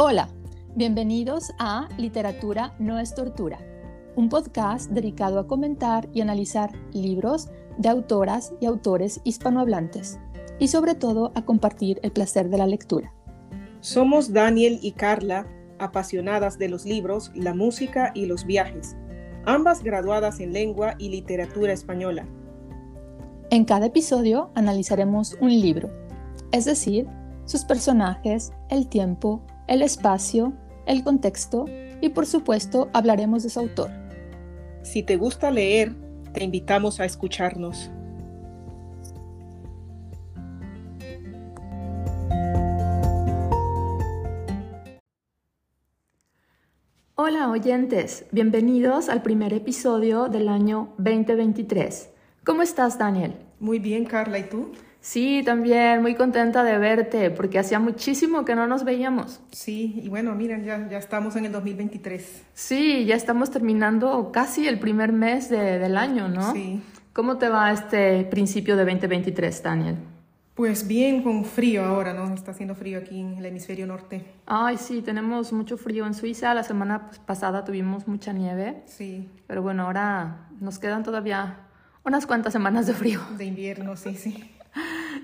Hola, bienvenidos a Literatura no es tortura, un podcast dedicado a comentar y analizar libros de autoras y autores hispanohablantes y sobre todo a compartir el placer de la lectura. Somos Daniel y Carla, apasionadas de los libros, la música y los viajes, ambas graduadas en lengua y literatura española. En cada episodio analizaremos un libro, es decir, sus personajes, el tiempo, el espacio, el contexto y por supuesto hablaremos de su autor. Si te gusta leer, te invitamos a escucharnos. Hola oyentes, bienvenidos al primer episodio del año 2023. ¿Cómo estás, Daniel? Muy bien, Carla, ¿y tú? Sí, también muy contenta de verte porque hacía muchísimo que no nos veíamos. Sí, y bueno, miren, ya, ya estamos en el 2023. Sí, ya estamos terminando casi el primer mes del año, ¿no? Sí. ¿Cómo te va este principio de 2023, Daniel? Pues bien, con frío ahora, ¿no? Está haciendo frío aquí en el hemisferio norte. Ay, sí, tenemos mucho frío en Suiza. La semana pues, pasada tuvimos mucha nieve. Sí. Pero bueno, ahora nos quedan todavía unas cuantas semanas de frío. De invierno, sí, sí.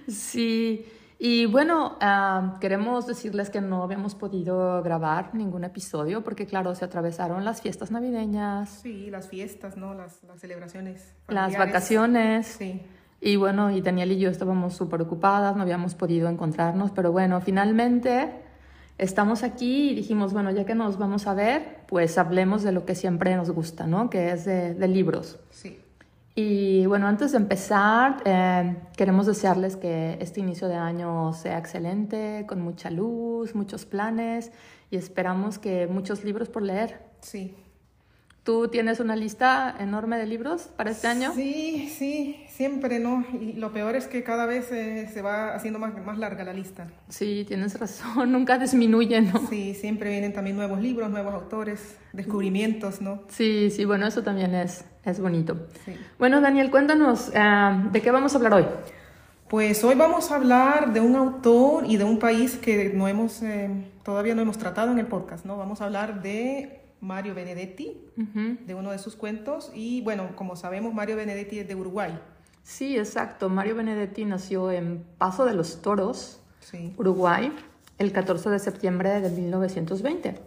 Sí, y bueno, ah, queremos decirles que no habíamos podido grabar ningún episodio porque, claro, se atravesaron las fiestas navideñas. Sí, las fiestas, ¿no? Las, las celebraciones. Las familiares. vacaciones. Sí. Y bueno, y Daniel y yo estábamos súper ocupadas, no habíamos podido encontrarnos, pero bueno, finalmente estamos aquí y dijimos, bueno, ya que nos vamos a ver, pues hablemos de lo que siempre nos gusta, ¿no? Que es de, de libros. Sí. Y bueno, antes de empezar, eh, queremos desearles que este inicio de año sea excelente, con mucha luz, muchos planes y esperamos que muchos libros por leer. Sí. ¿Tú tienes una lista enorme de libros para este año? Sí, sí, siempre, ¿no? Y lo peor es que cada vez eh, se va haciendo más, más larga la lista. Sí, tienes razón, nunca disminuye, ¿no? Sí, siempre vienen también nuevos libros, nuevos autores, descubrimientos, ¿no? Sí, sí, bueno, eso también es, es bonito. Sí. Bueno, Daniel, cuéntanos, eh, ¿de qué vamos a hablar hoy? Pues hoy vamos a hablar de un autor y de un país que no hemos, eh, todavía no hemos tratado en el podcast, ¿no? Vamos a hablar de Mario Benedetti, de uno de sus cuentos. Y bueno, como sabemos, Mario Benedetti es de Uruguay. Sí, exacto. Mario Benedetti nació en Paso de los Toros, Sí. Uruguay, el 14 de septiembre de 1920.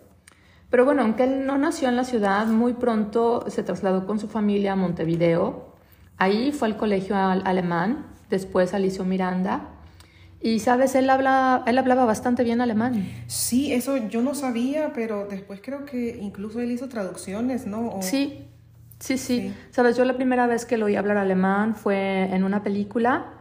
Pero bueno, aunque él no nació en la ciudad, muy pronto se trasladó con su familia a Montevideo. Ahí fue al colegio al- alemán, después al Liceo Miranda. Y sabes, él, habla, él hablaba bastante bien alemán. Sí, eso yo no sabía, pero después creo que incluso él hizo traducciones, ¿no? O- Sí, sí, sí, Sí. Sabes, yo la primera vez que lo oí hablar alemán fue en una película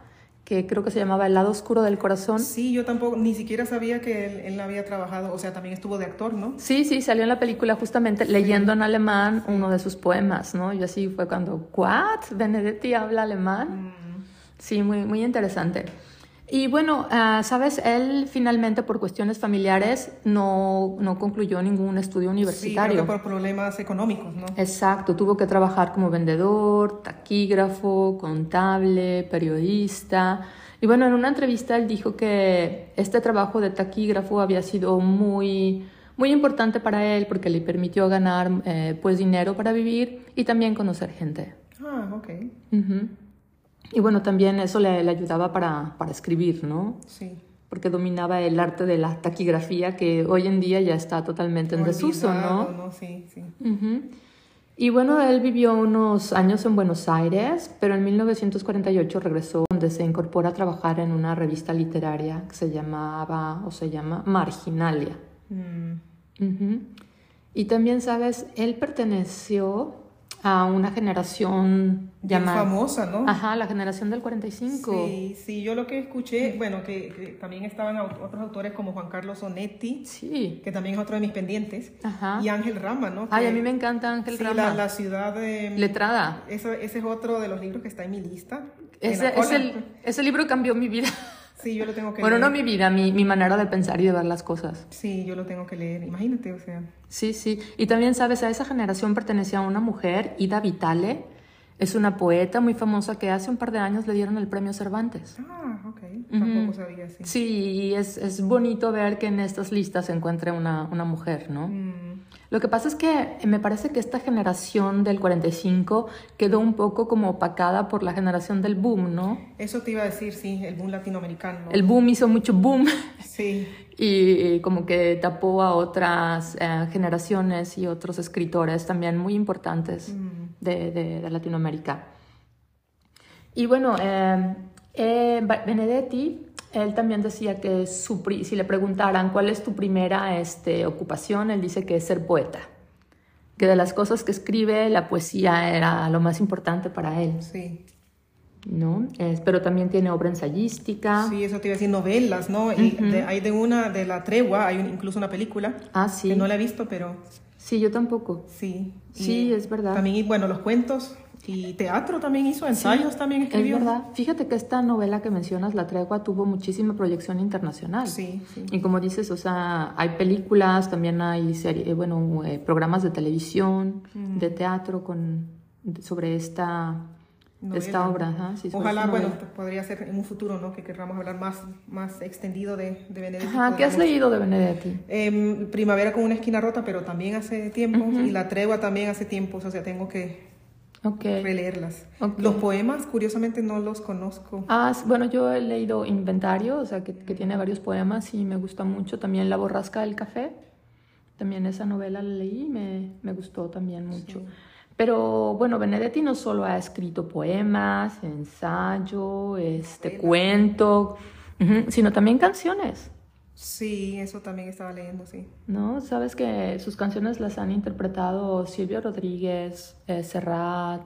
que creo que se llamaba El lado oscuro del corazón. Sí, yo tampoco, ni siquiera sabía que él, él había trabajado, o sea, también estuvo de actor, ¿no? Sí, sí, salió en la película justamente leyendo en alemán uno de sus poemas, ¿no? Y así fue cuando, ¿what? ¿Benedetti habla alemán? Mm, Sí, muy, muy interesante. Y bueno, ah, sabes, él finalmente por cuestiones familiares no, no concluyó ningún estudio Sí, universitario. creo que por problemas económicos, ¿no? Exacto, tuvo que trabajar como vendedor, taquígrafo, contable, periodista. Y bueno, en una entrevista él dijo que este trabajo de taquígrafo había sido muy, muy importante para él porque le permitió ganar eh, pues dinero para vivir y también conocer gente. Ah, ok. Ujú. Y bueno, también eso le, le ayudaba para, para escribir, ¿no? Sí. Porque dominaba el arte de la taquigrafía que hoy en día ya está totalmente en desuso, ¿no? Olvidado, Sí, sí. Ujú. Y bueno, él vivió unos años en Buenos Aires, pero en 1948 regresó donde se incorpora a trabajar en una revista literaria que se llamaba o se llama Marginalia. Mm. Y también, sabes, él perteneció a una generación llamada... famosa, ¿no? Ajá, la generación del 45. Sí, sí, yo lo que escuché, bueno, que, que también estaban otros autores como Juan Carlos Onetti, Sí. que también es otro de mis pendientes, Ajá. y Ángel Rama, ¿no? Ay, Que- a mí me encanta Ángel sí, Rama. La, la ciudad de... Letrada. Eso- ese es otro de los libros que está en mi lista. Ese, la cola. ese, libro cambió mi vida. Sí, yo lo tengo que Bueno, leer. no mi vida, mi, mi manera de pensar y de ver las cosas. Sí, yo lo tengo que leer. Imagínate, o sea. Sí, sí. Y también, sabes, a esa generación pertenecía una mujer, Ida Vitale. Es una poeta muy famosa que hace un par de años le dieron el premio Cervantes. Ah, ok. Tampoco sabía, sí. Sí, y es, es bonito ver que en estas listas se encuentre una, una mujer, ¿no? Mm, Lo que pasa es que me parece que esta generación del 45 quedó un poco como opacada por la generación del boom, ¿no? Eso te iba a decir, sí, el boom latinoamericano. El boom hizo mucho boom Sí, y como que tapó a otras eh, generaciones y otros escritores también muy importantes de, de- de Latinoamérica. Y bueno, eh, eh, Benedetti, él también decía que su pri- si le preguntaran cuál es tu primera este, ocupación, él dice que es ser poeta. Que de las cosas que escribe, la poesía era lo más importante para él, sí. ¿no? Es- pero también tiene obra ensayística. Sí, eso te iba a decir novelas, ¿no? Y de- hay de una, de La Tregua, hay un- incluso una película, Ah, sí. que no la he visto, pero Sí, yo tampoco. sí. Sí, es verdad. También, y bueno, los cuentos y teatro también hizo, ensayos también escribió. Es verdad. Fíjate que esta novela que mencionas, La Tregua, tuvo muchísima proyección internacional. Sí, sí. Y como dices, o sea, hay películas, también hay serie- eh, bueno, eh, programas de televisión, de teatro con sobre esta, Novela. esta obra. ajá, sí, Ojalá, bueno, podría ser en un futuro, ¿no? Que querramos hablar más, más extendido de, de Benedetti. Ajá, ¿qué has leído de Benedetti? Em, Primavera con una esquina rota, pero también hace tiempo. Y La Tregua también hace tiempo, o sea, tengo que Ok. releerlas. Los poemas, curiosamente, no los conozco. Ah, bueno, yo he leído Inventario, o sea, que, que tiene varios poemas y me gusta mucho. También La borrasca del café. También esa novela la leí y me, me gustó también mucho. Pero bueno, Benedetti no solo ha escrito poemas, ensayo, este cuento, sino también canciones. Sí, eso también estaba leyendo, sí. ¿No? Sabes que sus canciones las han interpretado Silvio Rodríguez, eh, Serrat,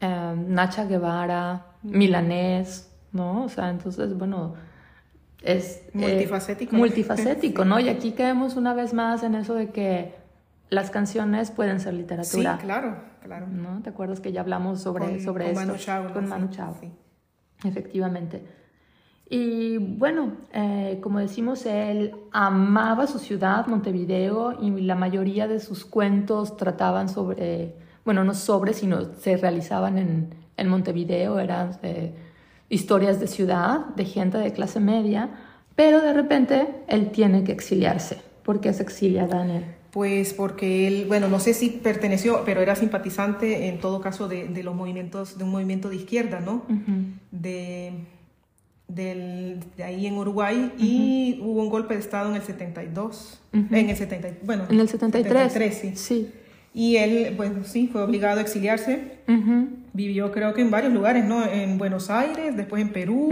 eh, Nacha Guevara, Milanés, ¿no? O sea, entonces, bueno, es... eh, Multifacético. multifacético, ¿no? Y aquí caemos una vez más en eso de que las canciones pueden ser Sí, literatura. claro, claro. ¿No? ¿Te acuerdas que ya hablamos sobre, Con- sobre con esto? Manu Chao. Con Sí, Manu Chao. sí. Efectivamente. Y bueno, eh, como decimos, él amaba su ciudad, Montevideo, y la mayoría de sus cuentos trataban sobre, bueno, no sobre, sino se realizaban en, en Montevideo, eran eh, historias de ciudad, de gente de clase media, pero de repente él tiene que exiliarse. ¿Por qué se exilia, Daniel? Pues porque él, bueno, no sé si perteneció, pero era simpatizante en todo caso de, de los movimientos, de un movimiento de izquierda, ¿no? de, del- de ahí en Uruguay y hubo un golpe de Estado en el 72, en el 70, bueno, En el 73. 73, sí. Sí. Y él, bueno, sí, fue obligado a exiliarse. Vivió creo que en varios lugares, ¿no? En Buenos Aires, después en Perú.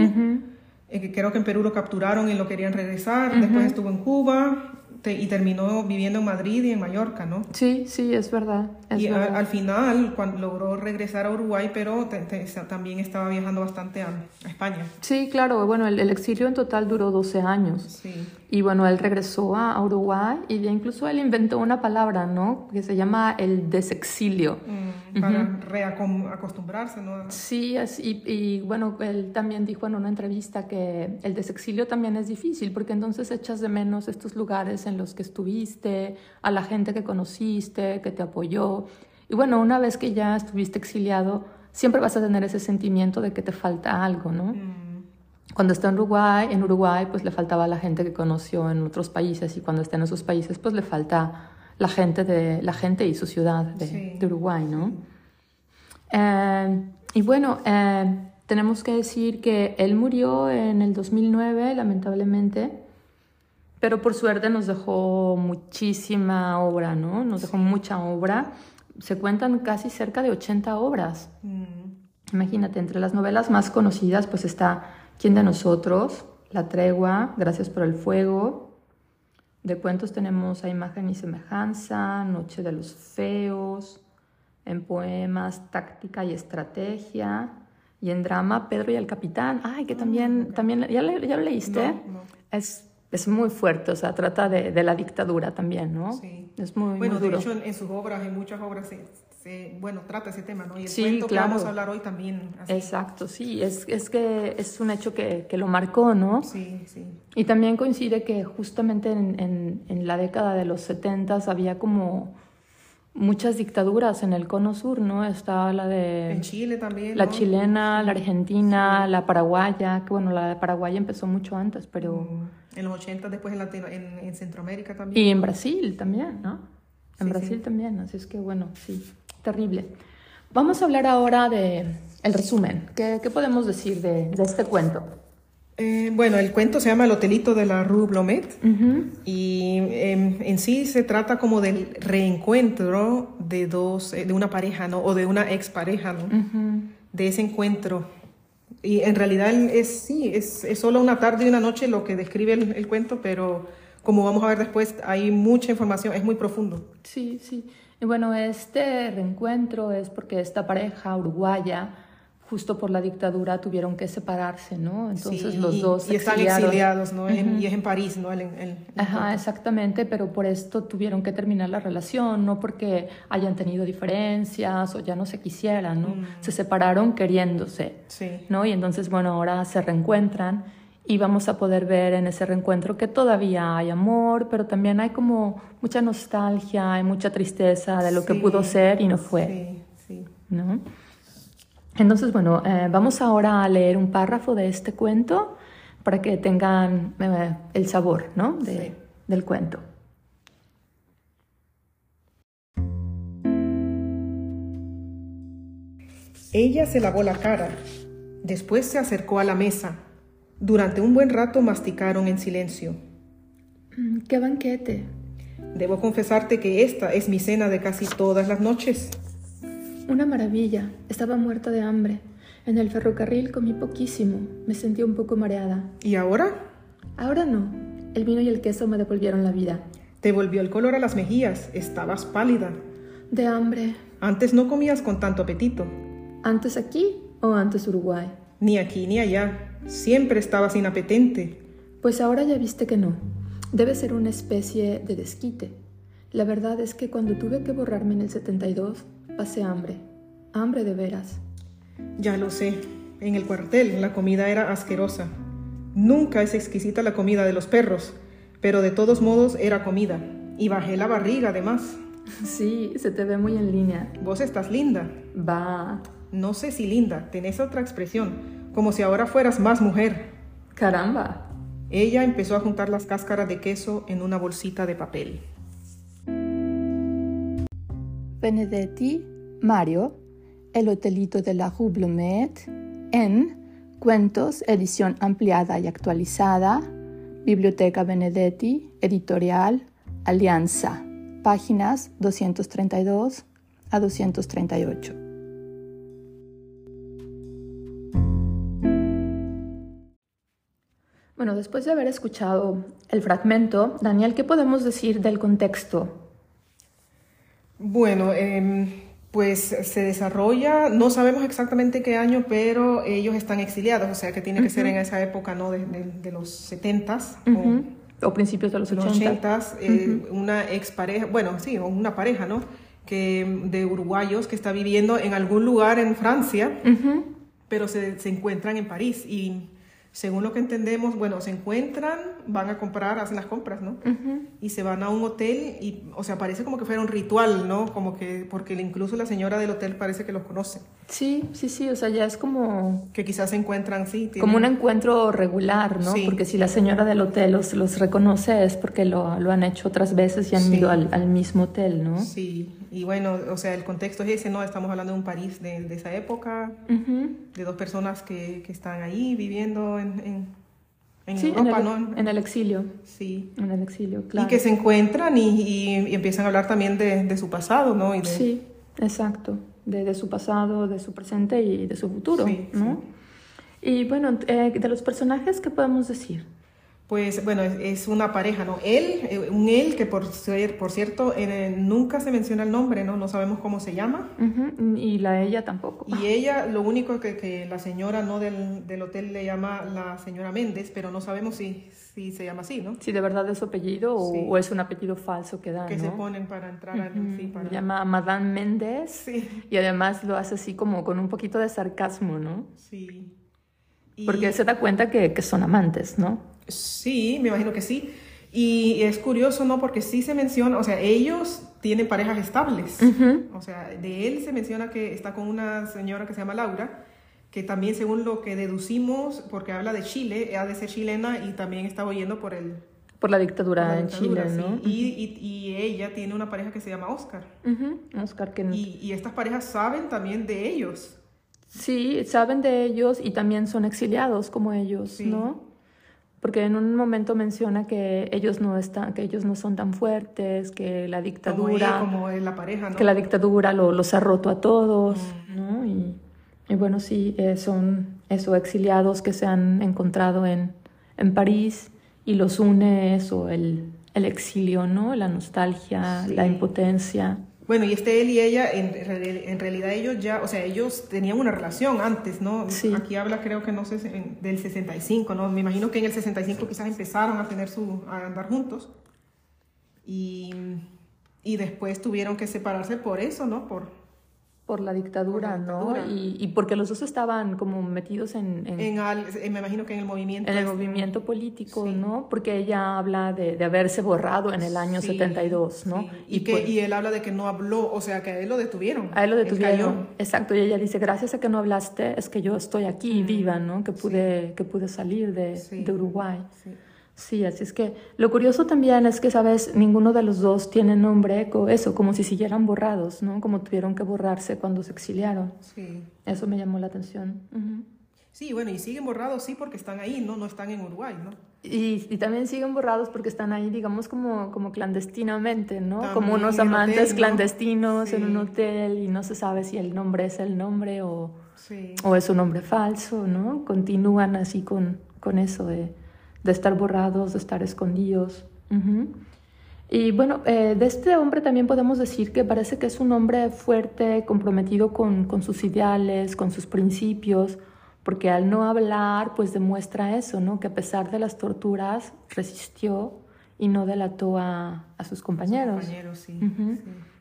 eh, creo que en Perú lo capturaron y lo querían regresar. Después estuvo en Cuba te- y terminó viviendo en Madrid y en Mallorca, ¿no? Sí, sí, es verdad. es y al final cuando logró regresar a Uruguay, pero te- te- también estaba viajando bastante a, a España. Sí, claro. Bueno, el, el exilio en total duró 12 años. Sí. Y bueno, él regresó a, Uruguay y de- incluso él inventó una palabra, ¿no? Que se llama el desexilio. Mm, para reacostumbrarse, ¿no? Sí, es- y, y, bueno, él también dijo en una entrevista que el desexilio también es difícil porque entonces echas de menos estos lugares en los que estuviste, a la gente que conociste, que te apoyó. Y bueno, una vez que ya estuviste exiliado, siempre vas a tener ese sentimiento de que te falta algo, ¿no? Mm, Cuando está en Uruguay, en Uruguay pues le faltaba la gente que conoció en otros países y cuando está en esos países pues le falta la gente de la gente y su ciudad de, Sí. de Uruguay, ¿no? Eh, y bueno, eh, tenemos que decir que él murió en el 2009, lamentablemente, pero por suerte nos dejó muchísima obra, ¿no? Nos dejó mucha obra. Se cuentan casi cerca de 80 obras. mm, Imagínate, entre las novelas más conocidas pues está ¿Quién de nosotros? La tregua, Gracias por el fuego. De cuentos tenemos A imagen y semejanza, Noche de los feos. En poemas, Táctica y estrategia. Y en drama, Pedro y el capitán. Ay, que también, también ¿ya, le- ya lo leíste? No, no. Es, es muy fuerte, o sea, trata de, de la dictadura también, ¿no? Sí. Es muy, Bueno, muy de duro. hecho, en, en sus obras, en muchas obras, se, se- bueno, trata ese tema, ¿no? Y el Sí, cuento claro. que vamos a hablar hoy también. así. Exacto, sí, es, es que es un hecho que, que lo marcó, ¿no? Sí, sí. Y también coincide que justamente en, en- en la década de los 70 había como muchas dictaduras en el cono sur, ¿no? Está la de... En Chile también. La chilena, la argentina, la paraguaya, que bueno, la de Paraguay empezó mucho antes, pero... Mm, en los 80, después en, Latino, en, Centroamérica también. Y en Brasil también, ¿no? En Brasil también, así es que bueno, sí, terrible. Vamos a hablar ahora de el resumen. ¿Qué, qué podemos decir de, de este cuento? Eh, bueno, el cuento se llama El Hotelito de la Rue Blomet y em, en sí se trata como del reencuentro de dos, eh, de una pareja, ¿no? O de una expareja, ¿no? De ese encuentro. Y en realidad es, sí, es, es, solo una tarde y una noche lo que describe el, el, cuento, pero como vamos a ver después, hay mucha información, es muy profundo. Sí, sí. Y bueno, este reencuentro es porque esta pareja uruguaya justo por la dictadura tuvieron que separarse, ¿no? Entonces los dos y están exiliados, ¿no? y es en París, ¿no? Ajá, exactamente, pero por esto tuvieron que terminar la relación, no porque hayan tenido diferencias o ya no se quisieran, ¿no? Mm. Se separaron queriéndose, sí. ¿no? Y entonces, bueno, ahora se reencuentran y vamos a poder ver en ese reencuentro que todavía hay amor, pero también hay como mucha nostalgia, hay mucha tristeza de lo que pudo ser y no fue, sí, sí. ¿no? Entonces, bueno, eh, vamos ahora a leer un párrafo de este cuento para que tengan eh, el sabor ¿no? de, del cuento. Ella se lavó la cara, después se acercó a la mesa. Durante un buen rato masticaron en silencio. Mm, ¡Qué banquete! Debo confesarte que esta es mi cena de casi todas las noches. Una maravilla. Estaba muerta de hambre. En el ferrocarril comí poquísimo. Me sentí un poco mareada. ¿Y ahora? Ahora no. El vino y el queso me devolvieron la vida. Te volvió el color a las mejillas. Estabas pálida. De hambre. Antes no comías con tanto apetito. ¿Antes aquí o antes Uruguay? Ni aquí ni allá. Siempre estabas inapetente. Pues ahora ya viste que no. Debe ser una especie de desquite. La verdad es que cuando tuve que borrarme en el 72, Pasé hambre, hambre de veras. Ya lo sé. En el cuartel la comida era asquerosa. Nunca es exquisita la comida de los perros, pero de todos modos era comida. Y bajé la barriga además. Sí, se te ve muy en línea. Vos estás linda. Va. No sé si linda, tenés otra expresión, como si ahora fueras más mujer. Caramba. Ella empezó a juntar las cáscaras de queso en una bolsita de papel. Benedetti, Mario, El Hotelito de la Rue Blomet, en Cuentos, edición ampliada y actualizada, Biblioteca Benedetti, editorial, Alianza, páginas 232 a 238. Bueno, después de haber escuchado el fragmento, Daniel, ¿qué podemos decir del contexto bueno, em, pues se desarrolla, no sabemos exactamente qué año, pero ellos están exiliados, o sea que tiene que ser en esa época, ¿no? De, de, los 70 o, principios de los 80. s eh, una expareja, bueno, sí, una pareja, ¿no? Que, de uruguayos que está viviendo en algún lugar en Francia, pero se, se encuentran en París y según lo que entendemos, bueno, se encuentran, van a comprar, hacen las compras, ¿no? Y se van a un hotel y, o sea, parece como que fuera un ritual, ¿no? Como que, porque incluso la señora del hotel parece que los conoce. Sí, sí, sí, o sea, ya es como... Que quizás se encuentran, sí. Como un encuentro regular, ¿no? Porque si la señora del hotel los, los reconoce es porque lo, lo han hecho otras veces y han ido al, al, mismo hotel, ¿no? Sí, y bueno, o sea, el contexto es ese, ¿no? Estamos hablando de un París de, de esa época, de dos personas que, que, están ahí viviendo en, en, Europa, en el, ¿no? En el exilio. Sí. En el exilio, claro. Y que se encuentran y, y, empiezan a hablar también de, de su pasado, ¿no? Y de... Sí, exacto. De, de, su pasado, de su presente y de su futuro, sí, ¿no? Sí. Y bueno, eh, de los personajes, ¿qué podemos decir? Pues bueno, es, una pareja, ¿no? Él, eh, un él que por, ser, por cierto eh, nunca se menciona el nombre, ¿no? No sabemos cómo se llama. Y la ella tampoco. Y ella, lo único que, que la señora no del, del, hotel le llama la señora Méndez, pero no sabemos si, si se llama así, ¿no? Si de verdad es su apellido o, o es un apellido falso que dan, Que se ponen para entrar al... Sí, para... Llama Madame Méndez sí. y además lo hace así como con un poquito de sarcasmo, ¿no? Sí. Y... Porque se da cuenta que, que son amantes, ¿no? Sí, me imagino que sí. Y es curioso, ¿no? Porque sí se menciona, o sea, ellos tienen parejas estables. O sea, de él se menciona que está con una señora que se llama Laura, que también según lo que deducimos, porque habla de Chile, ha de ser chilena y también está oyendo por el... Por la dictadura, en Chile, ¿no? Y, y, ella tiene una pareja que se llama Oscar. Oscar, que... Y, y estas parejas saben también de ellos. Sí, saben de ellos y también son exiliados como ellos, ¿no? Porque en un momento menciona que ellos no están, que ellos no son tan fuertes, que la dictadura, como, la pareja, ¿no? que la dictadura los ha roto a todos, ¿no? Y, y, bueno, sí, eh, son esos exiliados que se han encontrado en, en París y los une eso, el, el exilio, ¿no? La nostalgia, la impotencia. Bueno, y este él y ella, en, en, realidad ellos ya, o sea, ellos tenían una relación antes, ¿no? Sí. Aquí habla creo que no sé, del 65, ¿no? Me imagino que en el 65 quizás empezaron a tener su, a andar juntos. Y, y después tuvieron que separarse por eso, ¿no? Por, por la dictadura, ¿no? Y, y, porque los dos estaban como metidos en... En, me imagino que en el movimiento... En el este, movimiento político, ¿no? Porque ella habla de, de, haberse borrado en el año 72, ¿no? Y, que, pues y él habla de que no habló, o sea, que a él lo detuvieron. A él lo detuvieron. Exacto, y ella dice, gracias a que no hablaste, es que yo estoy aquí viva, ¿no? Que pude, que pude salir de, de Uruguay. Sí. Sí, así es que lo curioso también es que, sabes, ninguno de los dos tiene nombre, eso, como si siguieran borrados, ¿no? Como tuvieron que borrarse cuando se exiliaron. Sí. Eso me llamó la atención. Sí, bueno, y siguen borrados, sí, porque están ahí, ¿no? No están en Uruguay, ¿no? Y, y también siguen borrados porque están ahí, digamos, como, como clandestinamente, ¿no? como unos amantes clandestinos en un hotel y no se sabe si el nombre es el nombre o, o es un nombre falso, ¿no? Continúan así con, con eso de de estar borrados, de estar escondidos. Y bueno, eh, de este hombre también podemos decir que parece que es un hombre fuerte, comprometido con, con, sus ideales, con sus principios, porque al no hablar, pues demuestra eso, ¿no? Que a pesar de las torturas, resistió y no delató a, a sus compañeros. compañeros sí,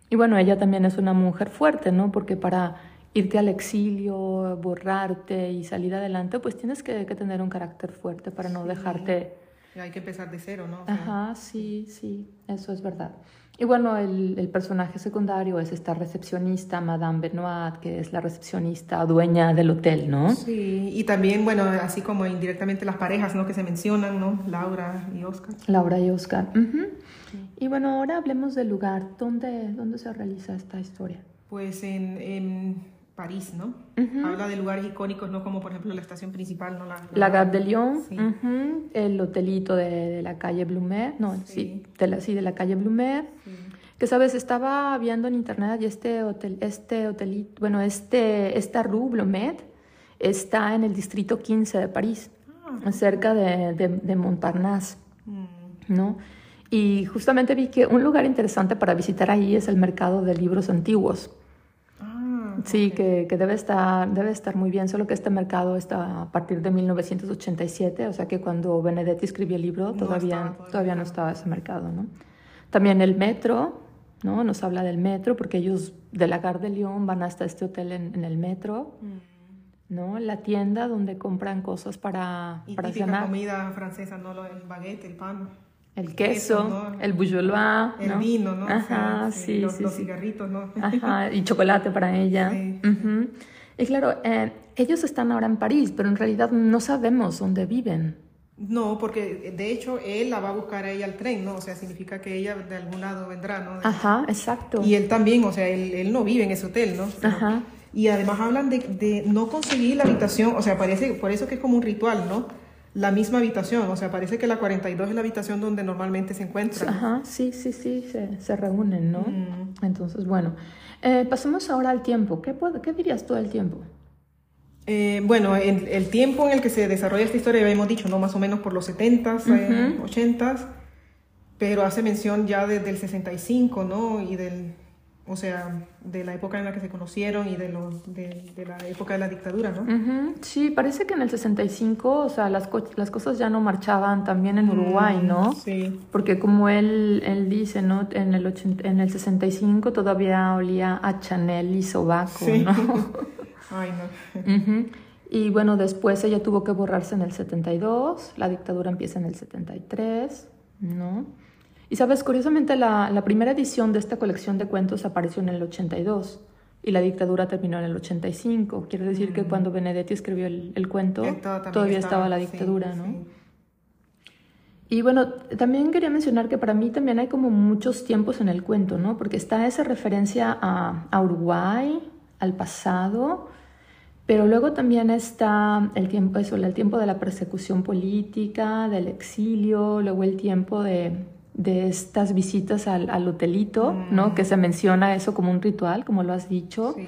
Y bueno, ella también es una mujer fuerte, ¿no? Porque para irte al exilio, borrarte y salir adelante, pues tienes que, tener un carácter fuerte para no dejarte... Hay que empezar de cero, ¿no? Ajá, sí, sí, eso es verdad. Y bueno, el, el, personaje secundario es esta recepcionista, Madame Benoit, que es la recepcionista dueña del hotel, ¿no? Sí, y también, bueno, así como indirectamente las parejas, ¿no? Que se mencionan, ¿no? Laura y Oscar. Laura y Oscar. Y bueno, ahora hablemos del lugar. ¿Dónde, dónde se realiza esta historia? Pues en, en París, ¿no? Habla de lugares icónicos, ¿no? Como por ejemplo la estación principal, ¿no? La, la, Gare de Lyon, el hotelito de, la calle Blumer, no, sí, de, la, sí, de la calle Blumer. Que sabes, estaba viendo en internet y este hotel, este hotelito, bueno, este, esta rue Blumet está en el distrito 15 de París, ah, cerca de, de, Montparnasse, mm. ¿no? Y justamente vi que un lugar interesante para visitar ahí es el mercado de libros antiguos. Sí, que, que, debe, estar, debe estar muy bien, solo que este mercado está a partir de 1987, o sea que cuando Benedetti escribió el libro todavía, no todavía, no estaba ese mercado, ¿no? También el metro, ¿no? Nos habla del metro, porque ellos de la Gare de Lyon van hasta este hotel en, en el metro, mm. ¿no? La tienda donde compran cosas para, y para cenar. comida francesa, ¿no? El baguette, el pan el queso, el bougeois, el vino, ¿no? Ajá, sí, los, sí, los cigarritos, ¿no? Ajá, y chocolate para ella. Y claro, eh, ellos están ahora en París, pero en realidad no sabemos dónde viven. No, porque de hecho él la va a buscar a ella al tren, ¿no? O sea, significa que ella de algún lado vendrá, ¿no? Ajá, exacto. Y él también, o sea, él, él no vive en ese hotel, ¿no? Ajá. Y además hablan de, de no conseguir la habitación, o sea, parece, por eso que es como un ritual, ¿no? La misma habitación, o sea, parece que la 42 es la habitación donde normalmente se encuentran. Ajá, sí, sí, sí, se, se reúnen, ¿no? Mm. Entonces, bueno, eh, pasemos ahora al tiempo. ¿Qué, ¿Qué dirías tú del tiempo? Eh, bueno, el, el, tiempo en el que se desarrolla esta historia, ya hemos dicho, ¿no? Más o menos por los 70s, 80s, eh, pero hace mención ya desde el 65, ¿no? Y del o sea, de la época en la que se conocieron y de, lo, de, la época de la dictadura, ¿no? Sí, parece que en el 65, o sea, las, las cosas ya no marchaban también en Uruguay, mm, ¿no? Sí. Porque como él, él dice, ¿no? En el, en el 65 todavía olía a Chanel y sobaco, ¿no? Ay, no. Y bueno, después ella tuvo que borrarse en el 72, la dictadura empieza en el 73, ¿no? Y sabes, curiosamente la, la, primera edición de esta colección de cuentos apareció en el 82 y la dictadura terminó en el 85. Quiere decir que mm. cuando Benedetti escribió el, el cuento todavía estaba, la dictadura, ¿no? Y bueno, también quería mencionar que para mí también hay como muchos tiempos en el cuento, ¿no? Porque está esa referencia a, a Uruguay, al pasado, pero luego también está el tiempo, eso, el tiempo de la persecución política, del exilio, luego el tiempo de, de estas visitas al, al hotelito, ¿no? Mm. Que se menciona eso como un ritual, como lo has dicho. Sí.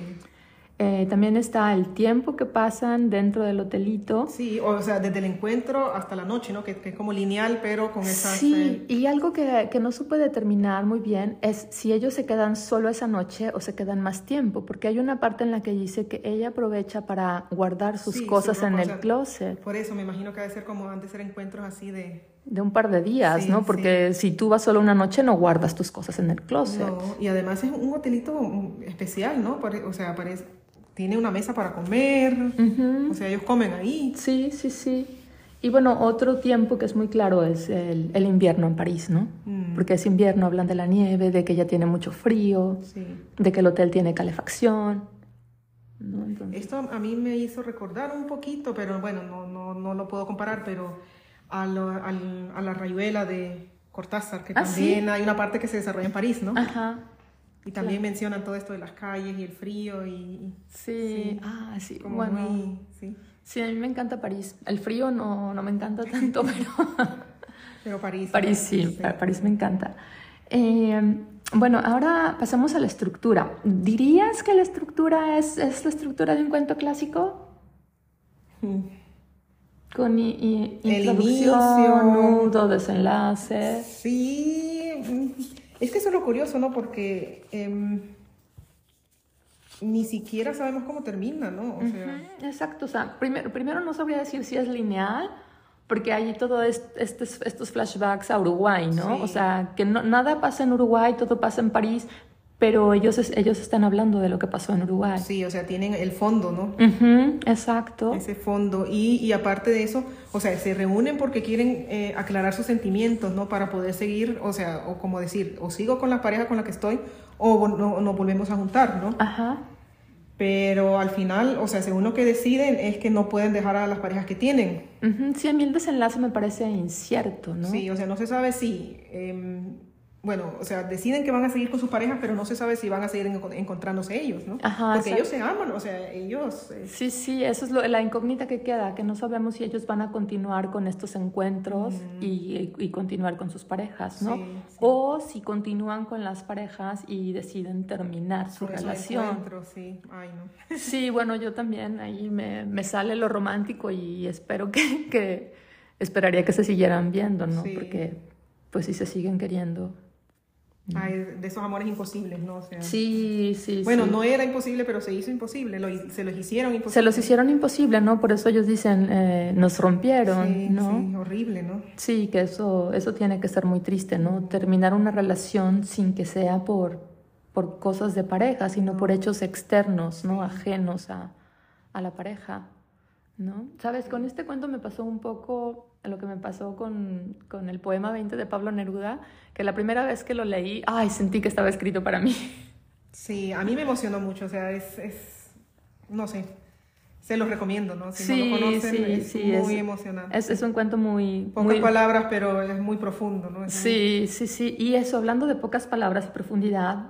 Eh, también está el tiempo que pasan dentro del hotelito. Sí, o sea, desde el encuentro hasta la noche, ¿no? Que, que es como lineal, pero con esa... Sí, eh, y algo que, que, no supe determinar muy bien es si ellos se quedan solo esa noche o se quedan más tiempo, porque hay una parte en la que dice que ella aprovecha para guardar sus cosas en el closet. Por eso me imagino que debe ser como antes eran encuentros así de de un par de días, ¿no? Porque si tú vas solo una noche no guardas tus cosas en el closet. No, y además es un hotelito especial, ¿no? O sea, parece, tiene una mesa para comer, o sea, ellos comen ahí. Sí, sí, sí. Y bueno, otro tiempo que es muy claro es el, el invierno en París, ¿no? Mm. Porque es invierno, hablan de la nieve, de que ya tiene mucho frío, de que el hotel tiene calefacción. Esto a mí me hizo recordar un poquito, pero bueno, no, no, no lo puedo comparar, pero a, a, la rayuela de Cortázar, que ah, también hay una parte que se desarrolla en París, ¿no? Ajá. Y también mencionan todo esto de las calles y el frío y... Sí, ah, sí, bueno. sí. sí. a mí me encanta París. El frío no, no me encanta tanto, pero... pero París. París sí, París me encanta. Eh, bueno, ahora pasamos a la estructura. ¿Dirías que la estructura es, es la estructura de un cuento clásico? Mm. Con introducción, nudo, desenlace. Sí, es que eso es lo curioso, ¿no? Porque em, ni siquiera sabemos cómo termina, ¿no? Exacto, o sea, primero, primero no sabría decir si es lineal, porque hay todos estos, estos flashbacks a Uruguay, ¿no? O sea, que no, nada pasa en Uruguay, todo pasa en París, pero ellos, ellos están hablando de lo que pasó en Uruguay. Sí, o sea, tienen el fondo, ¿no? exacto. Ese fondo. Y, y, aparte de eso, o sea, se reúnen porque quieren eh, aclarar sus sentimientos, ¿no? Para poder seguir, o sea, o como decir, o sigo con la pareja con la que estoy, o no, nos volvemos a juntar, ¿no? Ajá. Pero al final, o sea, según lo que deciden es que no pueden dejar a las parejas que tienen. Sí, a mí el desenlace me parece incierto, ¿no? Sí, o sea, no se sabe si... Eh, bueno, o sea, deciden que van a seguir con sus parejas, pero no se sabe si van a seguir encontrándose ellos, ¿no? Ajá, Porque ellos se aman, o sea, ellos... Eh, sí, sí, eso es lo, la incógnita que queda, que no sabemos si ellos van a continuar con estos encuentros y, y, continuar con sus parejas, ¿no? O si continúan con las parejas y deciden terminar su relación. sí. Ay, no. sí, bueno, yo también ahí me, me sale lo romántico y espero que, que, esperaría que se siguieran viendo, ¿no? Porque pues si se siguen queriendo de esos amores imposibles, ¿no? sí, sí. Bueno, no era imposible, pero se hizo imposible, se los hicieron imposible. Se los hicieron imposible, ¿no? Por eso ellos dicen, eh, nos rompieron, ¿no? Sí, horrible, ¿no? Sí, que eso, eso tiene que ser muy triste, ¿no? Terminar una relación sin que sea por, por cosas de pareja, sino por hechos externos, ¿no? Ajenos a, a la pareja, ¿no? Sabes, con este cuento me pasó un poco lo que me pasó con, con, el poema 20 de Pablo Neruda, que la primera vez que lo leí, ay, sentí que estaba escrito para mí. Sí, a mí me emocionó mucho, o sea, es, es no sé, se los recomiendo, ¿no? Si no lo conocen, es muy emocionante. Es, es, un cuento muy... Pocas palabras, pero es muy profundo, ¿no? sí, sí, sí. Y eso, hablando de pocas palabras y profundidad,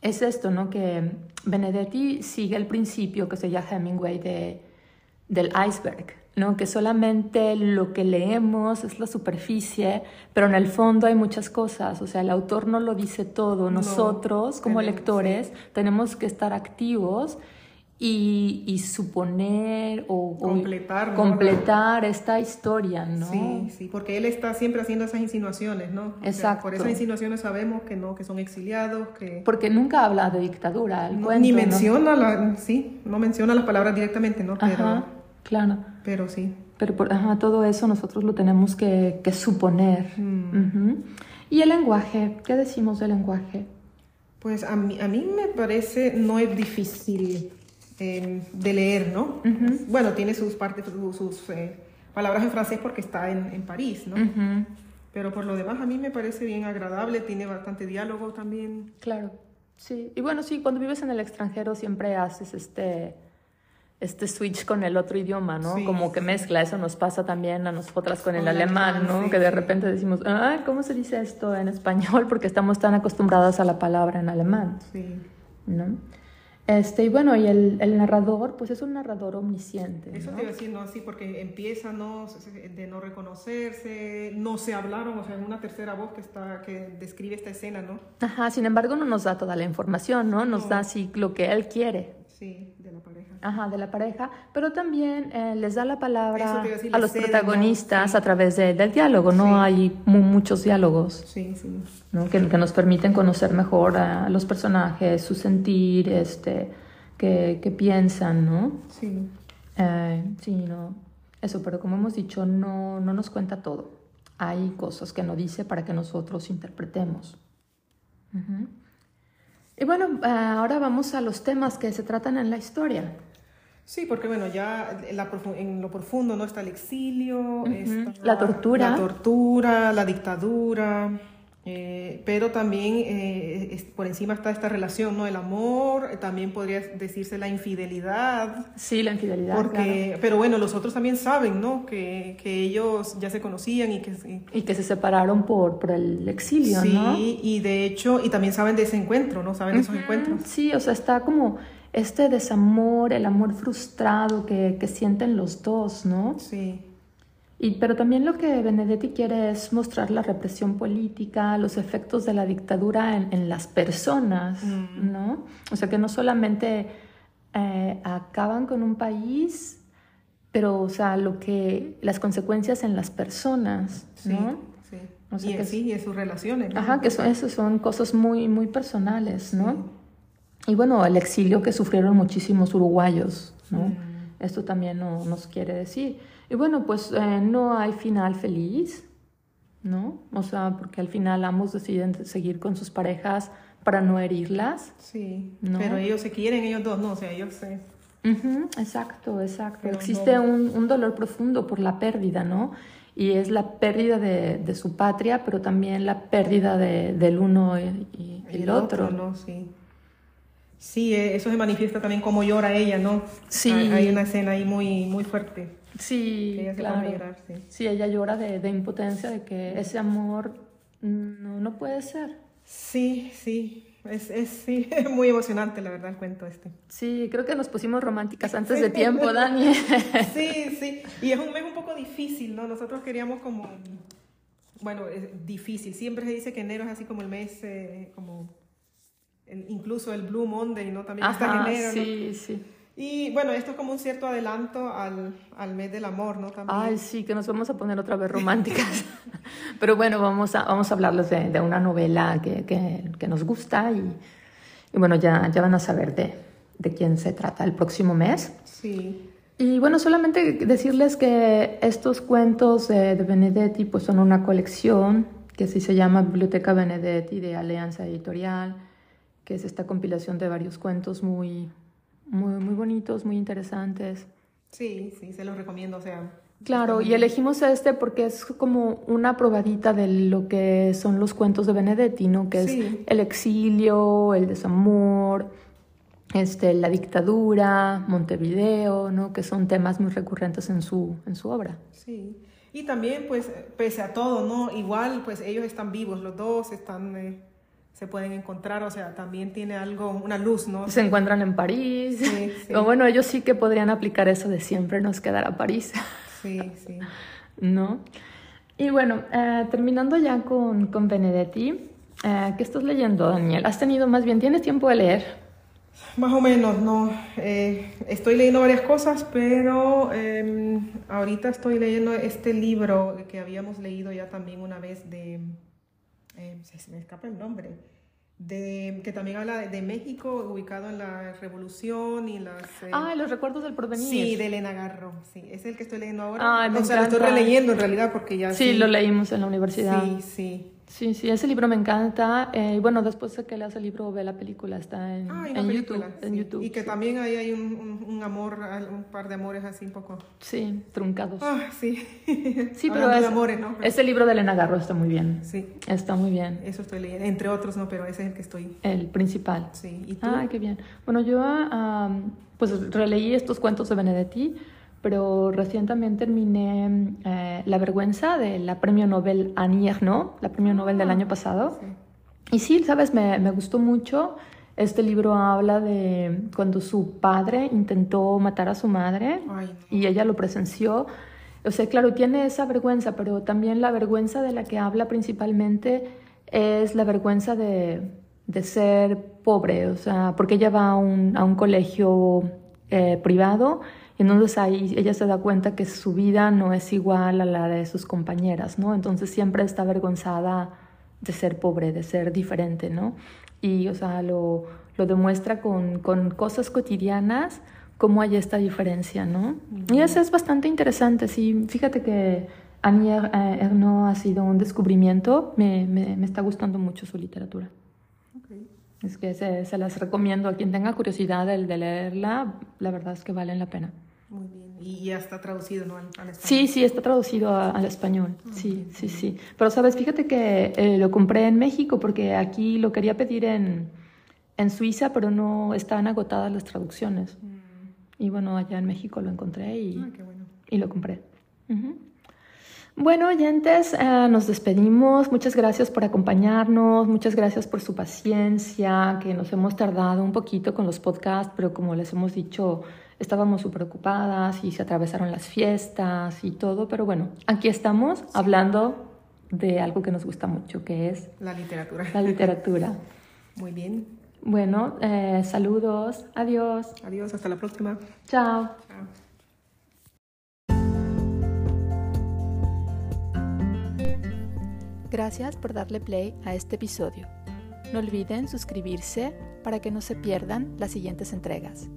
es esto, ¿no? Que Benedetti sigue el principio que se llama Hemingway de, del iceberg, ¿no? que solamente lo que leemos es la superficie, pero en el fondo hay muchas cosas, o sea, el autor no lo dice todo, nosotros como lectores tenemos que estar activos y, y suponer o completar, completar esta historia, ¿no? Sí, sí, porque él está siempre haciendo esas insinuaciones, ¿no? Exacto. por esas insinuaciones sabemos que no, que son exiliados, que... Porque nunca habla de dictadura, el Ni menciona, la, sí, no menciona las palabras directamente, ¿no? Pero... Claro. Pero sí. Pero por, todo eso nosotros lo tenemos que, suponer. Mm. ¿Y el lenguaje? ¿Qué decimos del lenguaje? Pues a mí, a mí me parece no es difícil em, de leer, ¿no? Bueno, tiene sus partes, sus, eh, palabras en francés porque está en, en París, ¿no? Pero por lo demás a mí me parece bien agradable, tiene bastante diálogo también. Claro, sí. Y bueno, sí, cuando vives en el extranjero siempre haces este este switch con el otro idioma, ¿no? Como que mezcla, eso nos pasa también a nosotras con el alemán, ¿no? que de repente decimos, ah, ¿cómo se dice esto en español? Porque estamos tan acostumbradas a la palabra en alemán, sí. ¿no? Este, y bueno, y el, el, narrador, pues es un narrador omnisciente. Eso te iba a decir, ¿no? Así, porque empieza ¿no? de no reconocerse, no se hablaron, o sea, una tercera voz que, está, que describe esta escena, ¿no? Ajá, sin embargo, no nos da toda la información, ¿no? Nos da así lo que él quiere. Sí. Ajá, de la pareja, pero también eh, les da la palabra a los protagonistas a través del diálogo, ¿no? Hay muchos diálogos sí, sí. ¿no? que, que, nos permiten conocer mejor a los personajes, su sentir, este, que, piensan, ¿no? Sí. Eh, sí, no. Eso, pero como hemos dicho, no, no nos cuenta todo. Hay cosas que no dice para que nosotros interpretemos. Y bueno, ahora vamos a los temas que se tratan en la historia. Sí, porque bueno, ya en, lo profundo no está el exilio, la tortura. La tortura, la dictadura, eh, pero también eh, por encima está esta relación, ¿no? El amor, también podría decirse la infidelidad. Sí, la infidelidad. Porque, Pero bueno, los otros también saben, ¿no? Que, que ellos ya se conocían y que... Y, que se separaron por, por el exilio, ¿no? Sí, y de hecho, y también saben de ese encuentro, ¿no? Saben de esos encuentros. Sí, o sea, está como este desamor, el amor frustrado que, que sienten los dos, ¿no? Sí. Y, pero también lo que Benedetti quiere es mostrar la represión política, los efectos de la dictadura en, las personas, mm. ¿no? O sea, que no solamente eh, acaban con un país, pero, o sea, lo que, las consecuencias en las personas, ¿no? Sí, y, que, sí, y en sus relaciones. Ajá, que son, eso son cosas muy, muy personales, ¿no? Y bueno, el exilio que sufrieron muchísimos uruguayos, ¿no? Mm. Esto también no, nos quiere decir. Y bueno, pues eh, no hay final feliz, ¿no? O sea, porque al final ambos deciden seguir con sus parejas para no herirlas. Sí, pero ellos se quieren, ellos dos no, o sea, ellos se... exacto, exacto. Existe un, un, dolor profundo por la pérdida, ¿no? Y es la pérdida de, de su patria, pero también la pérdida de, del uno y, el, otro. ¿no? Sí. Sí, eh, eso se manifiesta también como llora ella, ¿no? Sí. Hay, una escena ahí muy, muy fuerte. Sí, claro. sí. ella llora de, de, impotencia, de que ese amor no, no puede ser. Sí, sí. Es, es, sí, muy emocionante, la verdad, el cuento este. Sí, creo que nos pusimos románticas antes de tiempo, Dani. sí, sí. Y es un mes un poco difícil, ¿no? Nosotros queríamos como... Bueno, es difícil. Siempre se dice que enero es así como el mes, eh, como... incluso el Blue Monday, ¿no? También está en enero, sí, sí. Y bueno, esto es como un cierto adelanto al, al, mes del amor, ¿no? También. Ay, sí, que nos vamos a poner otra vez románticas. Pero bueno, vamos a, vamos a hablarles de, de una novela que, que, que nos gusta y, y, bueno, ya, ya van a saber de, de quién se trata el próximo mes. Sí. Y bueno, solamente decirles que estos cuentos de, de Benedetti pues son una colección que sí se llama Biblioteca Benedetti de Alianza Editorial, que es esta compilación de varios cuentos muy muy, muy bonitos, muy interesantes. Sí, sí, se los recomiendo, o sea. Claro, y elegimos este porque es como una probadita de lo que son los cuentos de Benedetti, ¿no? Que es el exilio, el desamor, este, la dictadura, Montevideo, ¿no? Que son temas muy recurrentes en su, en su obra. Sí, y también, pues, pese a todo, ¿no? Igual, pues, ellos están vivos, los dos están... Eh, se pueden encontrar, o sea, también tiene algo, una luz, ¿no? Se encuentran en París. Sí, O bueno, ellos sí que podrían aplicar eso de siempre nos quedará París. Sí, sí. ¿No? Y bueno, eh, terminando ya con, con Benedetti, eh, ¿qué estás leyendo, Daniel? ¿Has tenido más bien, tienes tiempo de leer? Más o menos, no. Eh, estoy leyendo varias cosas, pero em, ahorita estoy leyendo este libro que habíamos leído ya también una vez de eh, se, me escapa el nombre, de, que también habla de, México, ubicado en la Revolución y las... Eh, ah, los recuerdos del porvenir. Sí, de Elena Garro, sí, es el que estoy leyendo ahora. Ah, o sea, lo estoy releyendo en realidad porque ya... Sí, lo leímos en la universidad. Sí, sí. Sí, sí, ese libro me encanta. Eh, bueno, después de que leas el libro, ve la película, está en, Ah, en la YouTube. película, En sí. YouTube. Y que sí. también ahí hay un, un- un amor, un par de amores así un poco. Sí, truncados. Ah, sí. sí, pero es- de amores, ¿no? ese libro de Elena Garro está muy bien. Sí, Está muy bien. eso estoy leyendo. Entre otros, no, pero ese es el que estoy. El principal. Sí. ¿Y tú? Ah, qué bien. Bueno, yo ah, pues releí estos cuentos de Benedetti, pero recién también terminé eh, La vergüenza de la premio Nobel Annie Ernaux, la premio Nobel del Ah, año pasado. Sí. Y sí, sabes, me, me gustó mucho. Este libro habla de cuando su padre intentó matar a su madre Ay, y ella lo presenció. O sea, claro, tiene esa vergüenza, pero también la vergüenza de la que habla principalmente es la vergüenza de, de ser pobre, o sea, porque ella va a un, a un colegio eh, privado entonces ahí ella se da cuenta que su vida no es igual a la de sus compañeras, ¿no? Entonces siempre está avergonzada de ser pobre, de ser diferente, ¿no? Y, o sea, lo, lo demuestra con, con cosas cotidianas, cómo hay esta diferencia, ¿no? Y eso es bastante interesante, sí. Fíjate que Annie eh, Ernaux ha sido un descubrimiento, me, me, me está gustando mucho su literatura. Ok. Es que se, se las recomiendo a quien tenga curiosidad de, de leerla, la verdad es que valen la pena. Muy bien. Y ya está traducido, ¿no? Al, al español. Sí, sí, está traducido a- al español. Sí, sí, sí. Pero, ¿sabes? Fíjate que eh, lo compré en México porque aquí lo quería pedir en, en Suiza, pero no estaban agotadas las traducciones. Mm. Y bueno, allá en México lo encontré y, Ah, qué bueno. y lo compré. Bueno, oyentes, eh, nos despedimos. Muchas gracias por acompañarnos, muchas gracias por su paciencia, que nos hemos tardado un poquito con los podcasts, pero como les hemos dicho, estábamos súper ocupadas y se atravesaron las fiestas y todo, pero bueno, aquí estamos hablando de algo que nos gusta mucho, que es La literatura. la literatura. Muy bien. Bueno, eh, saludos, adiós, Adiós, hasta la próxima. chao. Chao. Gracias por darle play a este episodio. No olviden suscribirse para que no se pierdan las siguientes entregas.